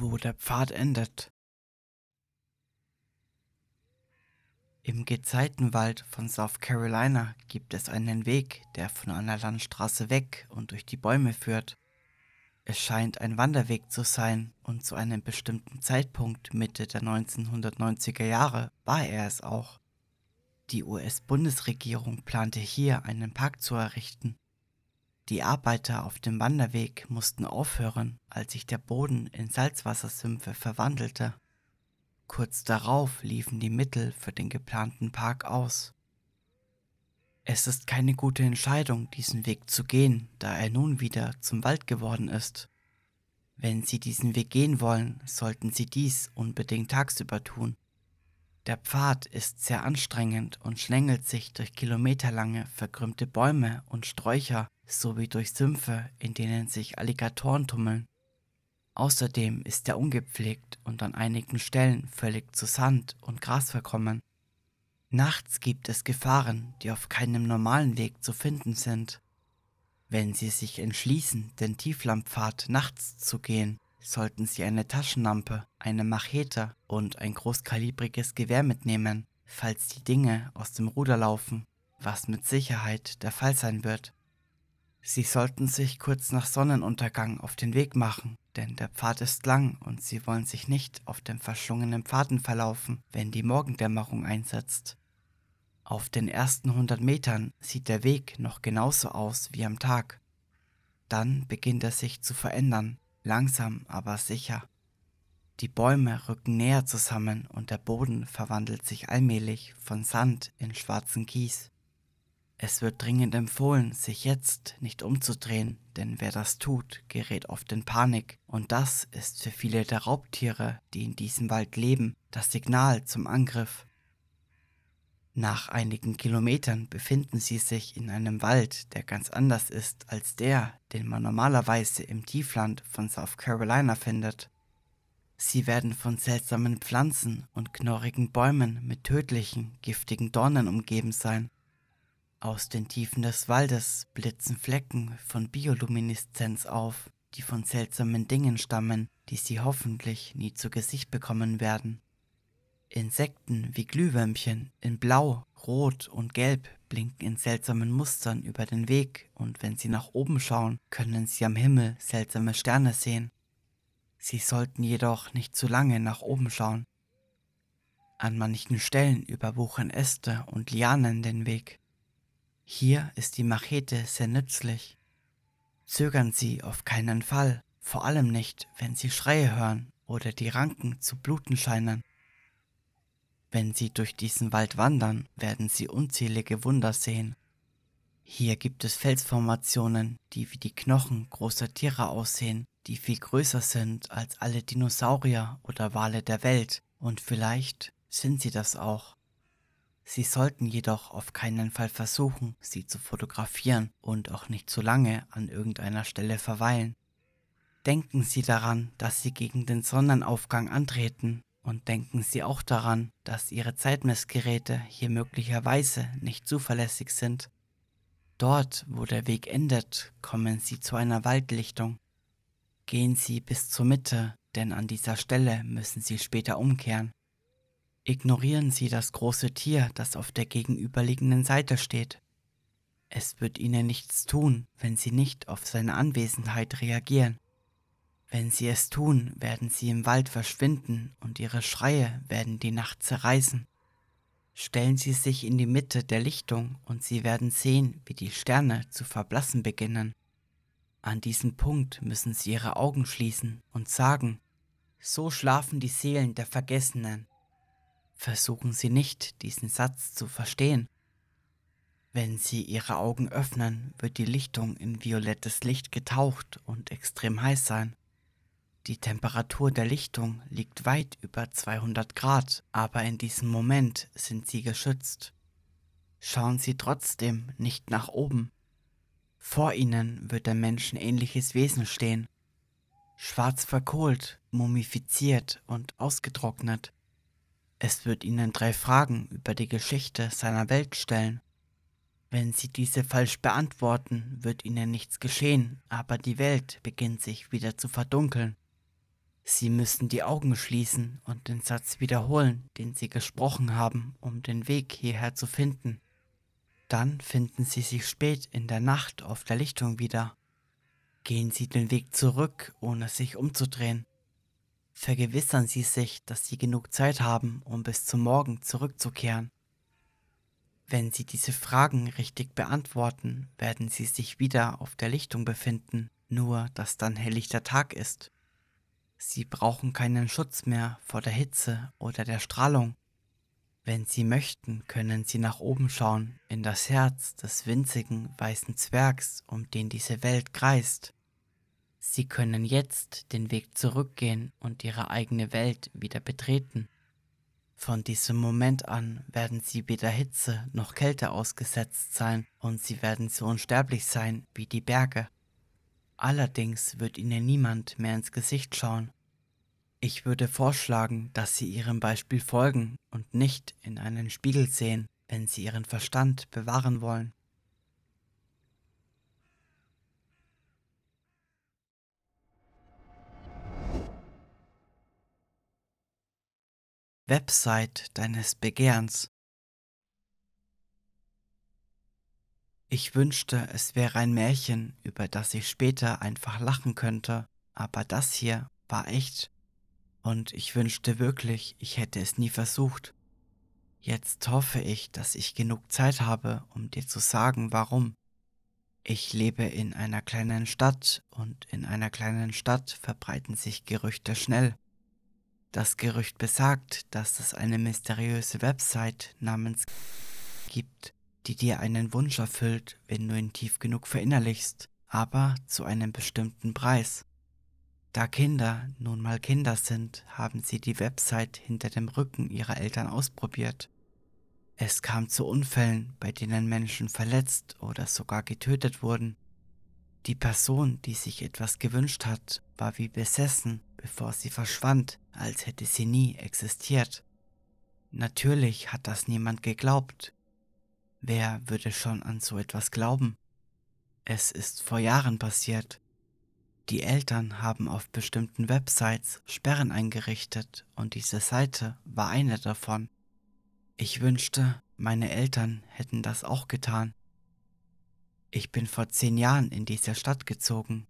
wo der Pfad endet. Im Gezeitenwald von South Carolina gibt es einen Weg, der von einer Landstraße weg und durch die Bäume führt. Es scheint ein Wanderweg zu sein und zu einem bestimmten Zeitpunkt Mitte der 1990er Jahre war er es auch. Die US-Bundesregierung plante hier einen Park zu errichten. Die Arbeiter auf dem Wanderweg mussten aufhören, als sich der Boden in Salzwassersümpfe verwandelte. Kurz darauf liefen die Mittel für den geplanten Park aus. Es ist keine gute Entscheidung, diesen Weg zu gehen, da er nun wieder zum Wald geworden ist. Wenn Sie diesen Weg gehen wollen, sollten Sie dies unbedingt tagsüber tun. Der Pfad ist sehr anstrengend und schlängelt sich durch kilometerlange verkrümmte Bäume und Sträucher sowie durch Sümpfe, in denen sich Alligatoren tummeln. Außerdem ist er ungepflegt und an einigen Stellen völlig zu Sand und Gras verkommen. Nachts gibt es Gefahren, die auf keinem normalen Weg zu finden sind. Wenn Sie sich entschließen, den Tieflandpfad nachts zu gehen, sollten Sie eine Taschenlampe, eine Machete und ein großkalibriges Gewehr mitnehmen, falls die Dinge aus dem Ruder laufen, was mit Sicherheit der Fall sein wird. Sie sollten sich kurz nach Sonnenuntergang auf den Weg machen, denn der Pfad ist lang und Sie wollen sich nicht auf den verschlungenen Pfaden verlaufen, wenn die Morgendämmerung einsetzt. Auf den ersten 100 Metern sieht der Weg noch genauso aus wie am Tag. Dann beginnt er sich zu verändern, langsam aber sicher. Die Bäume rücken näher zusammen und der Boden verwandelt sich allmählich von Sand in schwarzen Kies. Es wird dringend empfohlen, sich jetzt nicht umzudrehen, denn wer das tut, gerät oft in Panik. Und das ist für viele der Raubtiere, die in diesem Wald leben, das Signal zum Angriff. Nach einigen Kilometern befinden sie sich in einem Wald, der ganz anders ist als der, den man normalerweise im Tiefland von South Carolina findet. Sie werden von seltsamen Pflanzen und knorrigen Bäumen mit tödlichen, giftigen Dornen umgeben sein aus den Tiefen des Waldes blitzen Flecken von Biolumineszenz auf, die von seltsamen Dingen stammen, die sie hoffentlich nie zu Gesicht bekommen werden. Insekten wie Glühwürmchen in Blau, Rot und Gelb blinken in seltsamen Mustern über den Weg und wenn sie nach oben schauen, können sie am Himmel seltsame Sterne sehen. Sie sollten jedoch nicht zu lange nach oben schauen. An manchen Stellen überwuchern Äste und Lianen den Weg. Hier ist die Machete sehr nützlich. Zögern Sie auf keinen Fall, vor allem nicht, wenn Sie Schreie hören oder die Ranken zu bluten scheinen. Wenn Sie durch diesen Wald wandern, werden Sie unzählige Wunder sehen. Hier gibt es Felsformationen, die wie die Knochen großer Tiere aussehen, die viel größer sind als alle Dinosaurier oder Wale der Welt, und vielleicht sind sie das auch. Sie sollten jedoch auf keinen Fall versuchen, sie zu fotografieren und auch nicht zu lange an irgendeiner Stelle verweilen. Denken Sie daran, dass Sie gegen den Sonnenaufgang antreten und denken Sie auch daran, dass Ihre Zeitmessgeräte hier möglicherweise nicht zuverlässig sind. Dort, wo der Weg endet, kommen Sie zu einer Waldlichtung. Gehen Sie bis zur Mitte, denn an dieser Stelle müssen Sie später umkehren. Ignorieren Sie das große Tier, das auf der gegenüberliegenden Seite steht. Es wird Ihnen nichts tun, wenn Sie nicht auf seine Anwesenheit reagieren. Wenn Sie es tun, werden Sie im Wald verschwinden und Ihre Schreie werden die Nacht zerreißen. Stellen Sie sich in die Mitte der Lichtung und Sie werden sehen, wie die Sterne zu verblassen beginnen. An diesem Punkt müssen Sie Ihre Augen schließen und sagen, so schlafen die Seelen der Vergessenen. Versuchen Sie nicht, diesen Satz zu verstehen. Wenn Sie Ihre Augen öffnen, wird die Lichtung in violettes Licht getaucht und extrem heiß sein. Die Temperatur der Lichtung liegt weit über 200 Grad, aber in diesem Moment sind Sie geschützt. Schauen Sie trotzdem nicht nach oben. Vor Ihnen wird ein menschenähnliches Wesen stehen, schwarz verkohlt, mumifiziert und ausgetrocknet. Es wird Ihnen drei Fragen über die Geschichte seiner Welt stellen. Wenn Sie diese falsch beantworten, wird Ihnen nichts geschehen, aber die Welt beginnt sich wieder zu verdunkeln. Sie müssen die Augen schließen und den Satz wiederholen, den Sie gesprochen haben, um den Weg hierher zu finden. Dann finden Sie sich spät in der Nacht auf der Lichtung wieder. Gehen Sie den Weg zurück, ohne sich umzudrehen. Vergewissern Sie sich, dass Sie genug Zeit haben, um bis zum Morgen zurückzukehren. Wenn Sie diese Fragen richtig beantworten, werden Sie sich wieder auf der Lichtung befinden, nur dass dann helllichter Tag ist. Sie brauchen keinen Schutz mehr vor der Hitze oder der Strahlung. Wenn Sie möchten, können Sie nach oben schauen, in das Herz des winzigen weißen Zwergs, um den diese Welt kreist. Sie können jetzt den Weg zurückgehen und ihre eigene Welt wieder betreten. Von diesem Moment an werden sie weder Hitze noch Kälte ausgesetzt sein und sie werden so unsterblich sein wie die Berge. Allerdings wird ihnen niemand mehr ins Gesicht schauen. Ich würde vorschlagen, dass sie ihrem Beispiel folgen und nicht in einen Spiegel sehen, wenn sie ihren Verstand bewahren wollen. Website deines Begehrens. Ich wünschte, es wäre ein Märchen, über das ich später einfach lachen könnte, aber das hier war echt. Und ich wünschte wirklich, ich hätte es nie versucht. Jetzt hoffe ich, dass ich genug Zeit habe, um dir zu sagen, warum. Ich lebe in einer kleinen Stadt und in einer kleinen Stadt verbreiten sich Gerüchte schnell. Das Gerücht besagt, dass es eine mysteriöse Website namens gibt, die dir einen Wunsch erfüllt, wenn du ihn tief genug verinnerlichst, aber zu einem bestimmten Preis. Da Kinder nun mal Kinder sind, haben sie die Website hinter dem Rücken ihrer Eltern ausprobiert. Es kam zu Unfällen, bei denen Menschen verletzt oder sogar getötet wurden. Die Person, die sich etwas gewünscht hat, war wie besessen, bevor sie verschwand, als hätte sie nie existiert. Natürlich hat das niemand geglaubt. Wer würde schon an so etwas glauben? Es ist vor Jahren passiert. Die Eltern haben auf bestimmten Websites Sperren eingerichtet und diese Seite war eine davon. Ich wünschte, meine Eltern hätten das auch getan. Ich bin vor zehn Jahren in diese Stadt gezogen.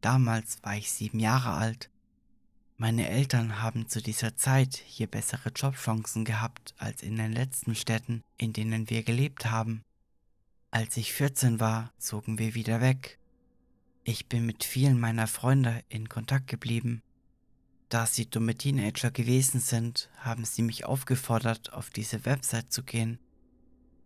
Damals war ich sieben Jahre alt. Meine Eltern haben zu dieser Zeit hier bessere Jobchancen gehabt als in den letzten Städten, in denen wir gelebt haben. Als ich 14 war, zogen wir wieder weg. Ich bin mit vielen meiner Freunde in Kontakt geblieben. Da sie dumme Teenager gewesen sind, haben sie mich aufgefordert, auf diese Website zu gehen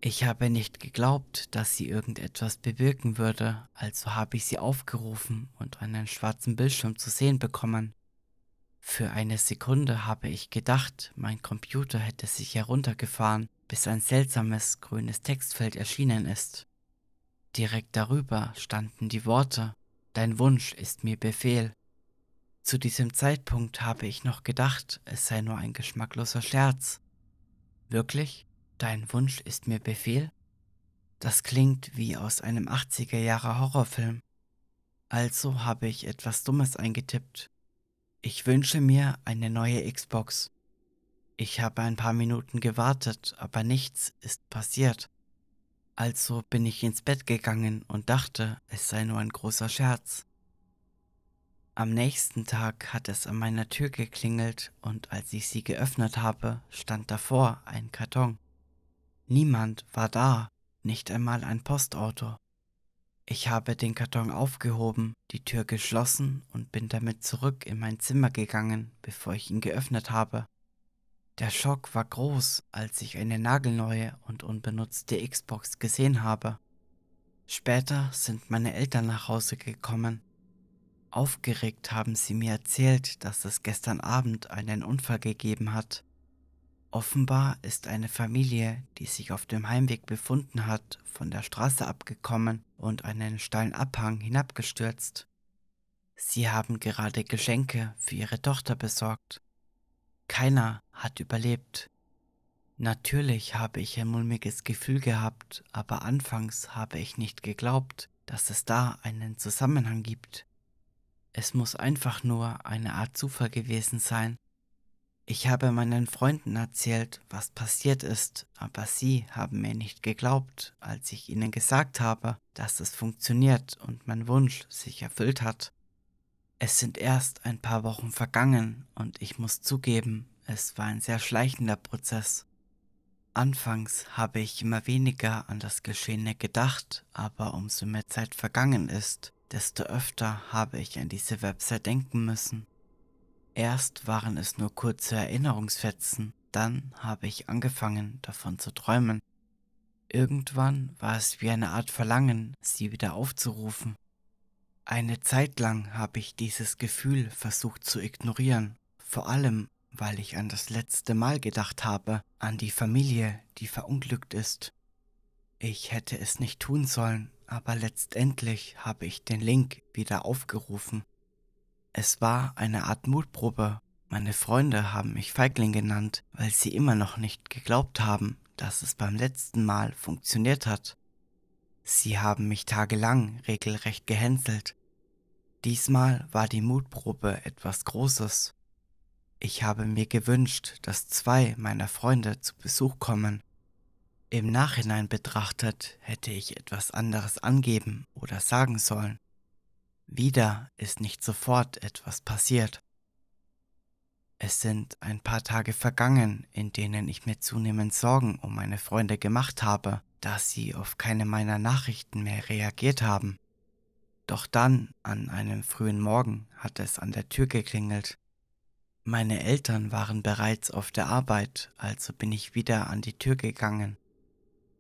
ich habe nicht geglaubt, dass sie irgendetwas bewirken würde, also habe ich sie aufgerufen und einen schwarzen Bildschirm zu sehen bekommen. Für eine Sekunde habe ich gedacht, mein Computer hätte sich heruntergefahren, bis ein seltsames grünes Textfeld erschienen ist. Direkt darüber standen die Worte Dein Wunsch ist mir Befehl. Zu diesem Zeitpunkt habe ich noch gedacht, es sei nur ein geschmackloser Scherz. Wirklich? Dein Wunsch ist mir Befehl? Das klingt wie aus einem 80er Jahre Horrorfilm. Also habe ich etwas Dummes eingetippt. Ich wünsche mir eine neue Xbox. Ich habe ein paar Minuten gewartet, aber nichts ist passiert. Also bin ich ins Bett gegangen und dachte, es sei nur ein großer Scherz. Am nächsten Tag hat es an meiner Tür geklingelt und als ich sie geöffnet habe, stand davor ein Karton. Niemand war da, nicht einmal ein Postauto. Ich habe den Karton aufgehoben, die Tür geschlossen und bin damit zurück in mein Zimmer gegangen, bevor ich ihn geöffnet habe. Der Schock war groß, als ich eine nagelneue und unbenutzte Xbox gesehen habe. Später sind meine Eltern nach Hause gekommen. Aufgeregt haben sie mir erzählt, dass es gestern Abend einen Unfall gegeben hat. Offenbar ist eine Familie, die sich auf dem Heimweg befunden hat, von der Straße abgekommen und einen steilen Abhang hinabgestürzt. Sie haben gerade Geschenke für ihre Tochter besorgt. Keiner hat überlebt. Natürlich habe ich ein mulmiges Gefühl gehabt, aber anfangs habe ich nicht geglaubt, dass es da einen Zusammenhang gibt. Es muss einfach nur eine Art Zufall gewesen sein. Ich habe meinen Freunden erzählt, was passiert ist, aber sie haben mir nicht geglaubt, als ich ihnen gesagt habe, dass es funktioniert und mein Wunsch sich erfüllt hat. Es sind erst ein paar Wochen vergangen und ich muss zugeben, es war ein sehr schleichender Prozess. Anfangs habe ich immer weniger an das Geschehene gedacht, aber umso mehr Zeit vergangen ist, desto öfter habe ich an diese Website denken müssen. Erst waren es nur kurze Erinnerungsfetzen, dann habe ich angefangen davon zu träumen. Irgendwann war es wie eine Art Verlangen, sie wieder aufzurufen. Eine Zeit lang habe ich dieses Gefühl versucht zu ignorieren, vor allem weil ich an das letzte Mal gedacht habe, an die Familie, die verunglückt ist. Ich hätte es nicht tun sollen, aber letztendlich habe ich den Link wieder aufgerufen es war eine Art Mutprobe. Meine Freunde haben mich Feigling genannt, weil sie immer noch nicht geglaubt haben, dass es beim letzten Mal funktioniert hat. Sie haben mich tagelang regelrecht gehänselt. Diesmal war die Mutprobe etwas Großes. Ich habe mir gewünscht, dass zwei meiner Freunde zu Besuch kommen. Im Nachhinein betrachtet hätte ich etwas anderes angeben oder sagen sollen. Wieder ist nicht sofort etwas passiert. Es sind ein paar Tage vergangen, in denen ich mir zunehmend Sorgen um meine Freunde gemacht habe, da sie auf keine meiner Nachrichten mehr reagiert haben. Doch dann, an einem frühen Morgen, hat es an der Tür geklingelt. Meine Eltern waren bereits auf der Arbeit, also bin ich wieder an die Tür gegangen.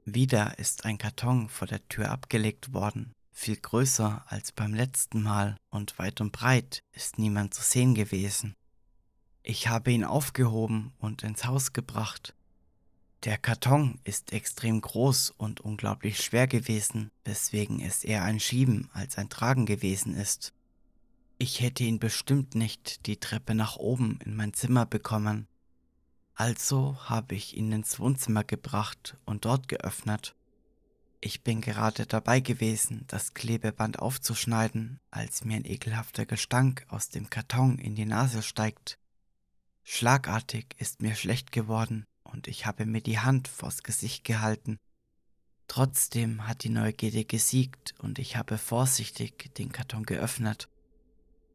Wieder ist ein Karton vor der Tür abgelegt worden, viel größer als beim letzten Mal und weit und breit ist niemand zu sehen gewesen. Ich habe ihn aufgehoben und ins Haus gebracht. Der Karton ist extrem groß und unglaublich schwer gewesen, weswegen es eher ein Schieben als ein Tragen gewesen ist. Ich hätte ihn bestimmt nicht die Treppe nach oben in mein Zimmer bekommen. Also habe ich ihn ins Wohnzimmer gebracht und dort geöffnet. Ich bin gerade dabei gewesen, das Klebeband aufzuschneiden, als mir ein ekelhafter Gestank aus dem Karton in die Nase steigt. Schlagartig ist mir schlecht geworden und ich habe mir die Hand vors Gesicht gehalten. Trotzdem hat die Neugierde gesiegt und ich habe vorsichtig den Karton geöffnet.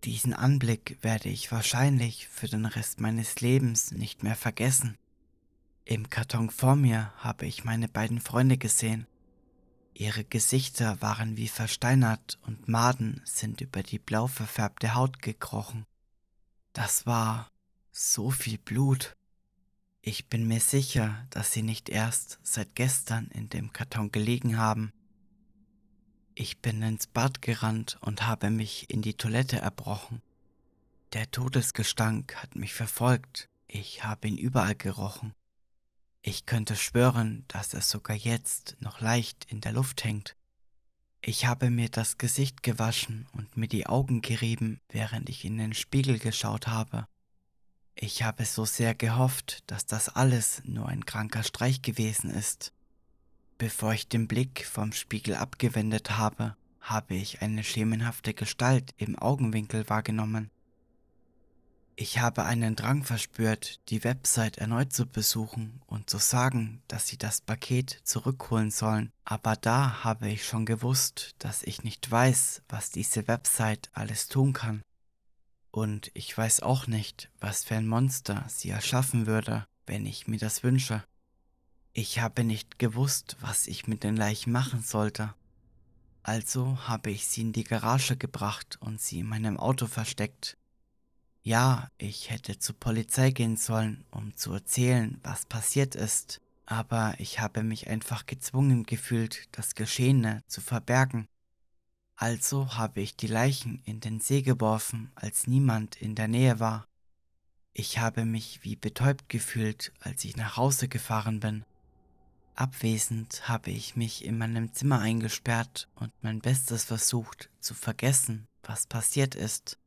Diesen Anblick werde ich wahrscheinlich für den Rest meines Lebens nicht mehr vergessen. Im Karton vor mir habe ich meine beiden Freunde gesehen. Ihre Gesichter waren wie versteinert und Maden sind über die blau verfärbte Haut gekrochen. Das war so viel Blut. Ich bin mir sicher, dass sie nicht erst seit gestern in dem Karton gelegen haben. Ich bin ins Bad gerannt und habe mich in die Toilette erbrochen. Der Todesgestank hat mich verfolgt. Ich habe ihn überall gerochen. Ich könnte schwören, dass es sogar jetzt noch leicht in der Luft hängt. Ich habe mir das Gesicht gewaschen und mir die Augen gerieben, während ich in den Spiegel geschaut habe. Ich habe so sehr gehofft, dass das alles nur ein kranker Streich gewesen ist. Bevor ich den Blick vom Spiegel abgewendet habe, habe ich eine schemenhafte Gestalt im Augenwinkel wahrgenommen. Ich habe einen Drang verspürt, die Website erneut zu besuchen und zu sagen, dass sie das Paket zurückholen sollen, aber da habe ich schon gewusst, dass ich nicht weiß, was diese Website alles tun kann. Und ich weiß auch nicht, was für ein Monster sie erschaffen würde, wenn ich mir das wünsche. Ich habe nicht gewusst, was ich mit den Leichen machen sollte. Also habe ich sie in die Garage gebracht und sie in meinem Auto versteckt, ja, ich hätte zur Polizei gehen sollen, um zu erzählen, was passiert ist, aber ich habe mich einfach gezwungen gefühlt, das Geschehene zu verbergen. Also habe ich die Leichen in den See geworfen, als niemand in der Nähe war. Ich habe mich wie betäubt gefühlt, als ich nach Hause gefahren bin. Abwesend habe ich mich in meinem Zimmer eingesperrt und mein Bestes versucht zu vergessen, was passiert ist.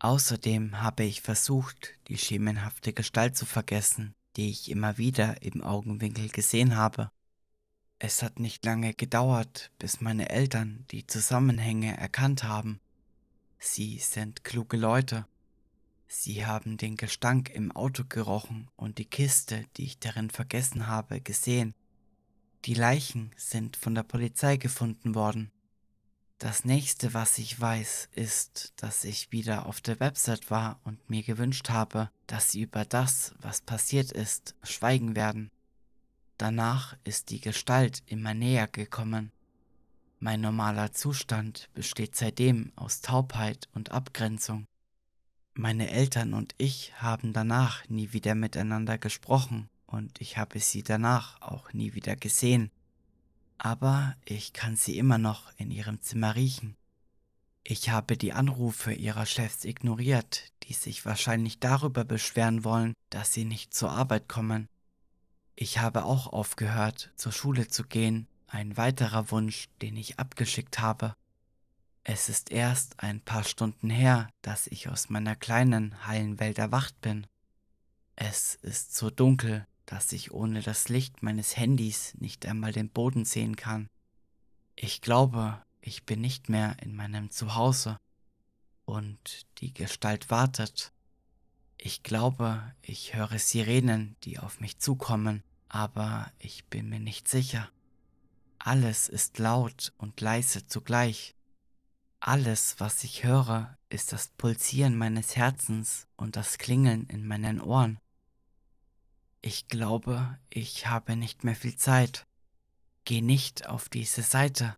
Außerdem habe ich versucht, die schemenhafte Gestalt zu vergessen, die ich immer wieder im Augenwinkel gesehen habe. Es hat nicht lange gedauert, bis meine Eltern die Zusammenhänge erkannt haben. Sie sind kluge Leute. Sie haben den Gestank im Auto gerochen und die Kiste, die ich darin vergessen habe, gesehen. Die Leichen sind von der Polizei gefunden worden. Das nächste, was ich weiß, ist, dass ich wieder auf der Website war und mir gewünscht habe, dass sie über das, was passiert ist, schweigen werden. Danach ist die Gestalt immer näher gekommen. Mein normaler Zustand besteht seitdem aus Taubheit und Abgrenzung. Meine Eltern und ich haben danach nie wieder miteinander gesprochen und ich habe sie danach auch nie wieder gesehen. Aber ich kann sie immer noch in ihrem Zimmer riechen. Ich habe die Anrufe ihrer Chefs ignoriert, die sich wahrscheinlich darüber beschweren wollen, dass sie nicht zur Arbeit kommen. Ich habe auch aufgehört, zur Schule zu gehen ein weiterer Wunsch, den ich abgeschickt habe. Es ist erst ein paar Stunden her, dass ich aus meiner kleinen, heilen Welt erwacht bin. Es ist so dunkel, dass ich ohne das Licht meines Handys nicht einmal den Boden sehen kann. Ich glaube, ich bin nicht mehr in meinem Zuhause und die Gestalt wartet. Ich glaube, ich höre Sirenen, die auf mich zukommen, aber ich bin mir nicht sicher. Alles ist laut und leise zugleich. Alles, was ich höre, ist das Pulsieren meines Herzens und das Klingeln in meinen Ohren. Ich glaube, ich habe nicht mehr viel Zeit. Geh nicht auf diese Seite.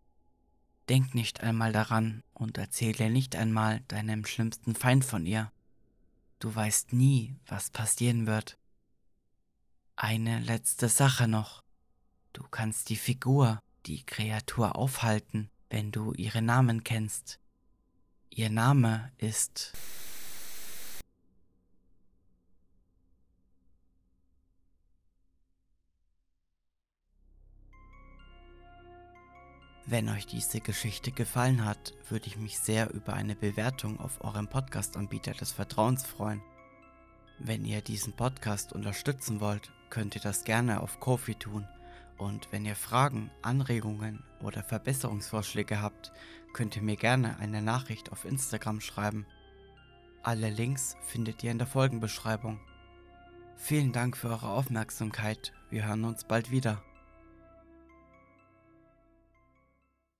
Denk nicht einmal daran und erzähle nicht einmal deinem schlimmsten Feind von ihr. Du weißt nie, was passieren wird. Eine letzte Sache noch. Du kannst die Figur, die Kreatur aufhalten, wenn du ihren Namen kennst. Ihr Name ist Wenn euch diese Geschichte gefallen hat, würde ich mich sehr über eine Bewertung auf eurem Podcast-Anbieter des Vertrauens freuen. Wenn ihr diesen Podcast unterstützen wollt, könnt ihr das gerne auf Kofi tun – und wenn ihr Fragen, Anregungen oder Verbesserungsvorschläge habt, könnt ihr mir gerne eine Nachricht auf Instagram schreiben. Alle Links findet ihr in der Folgenbeschreibung. Vielen Dank für eure Aufmerksamkeit. Wir hören uns bald wieder.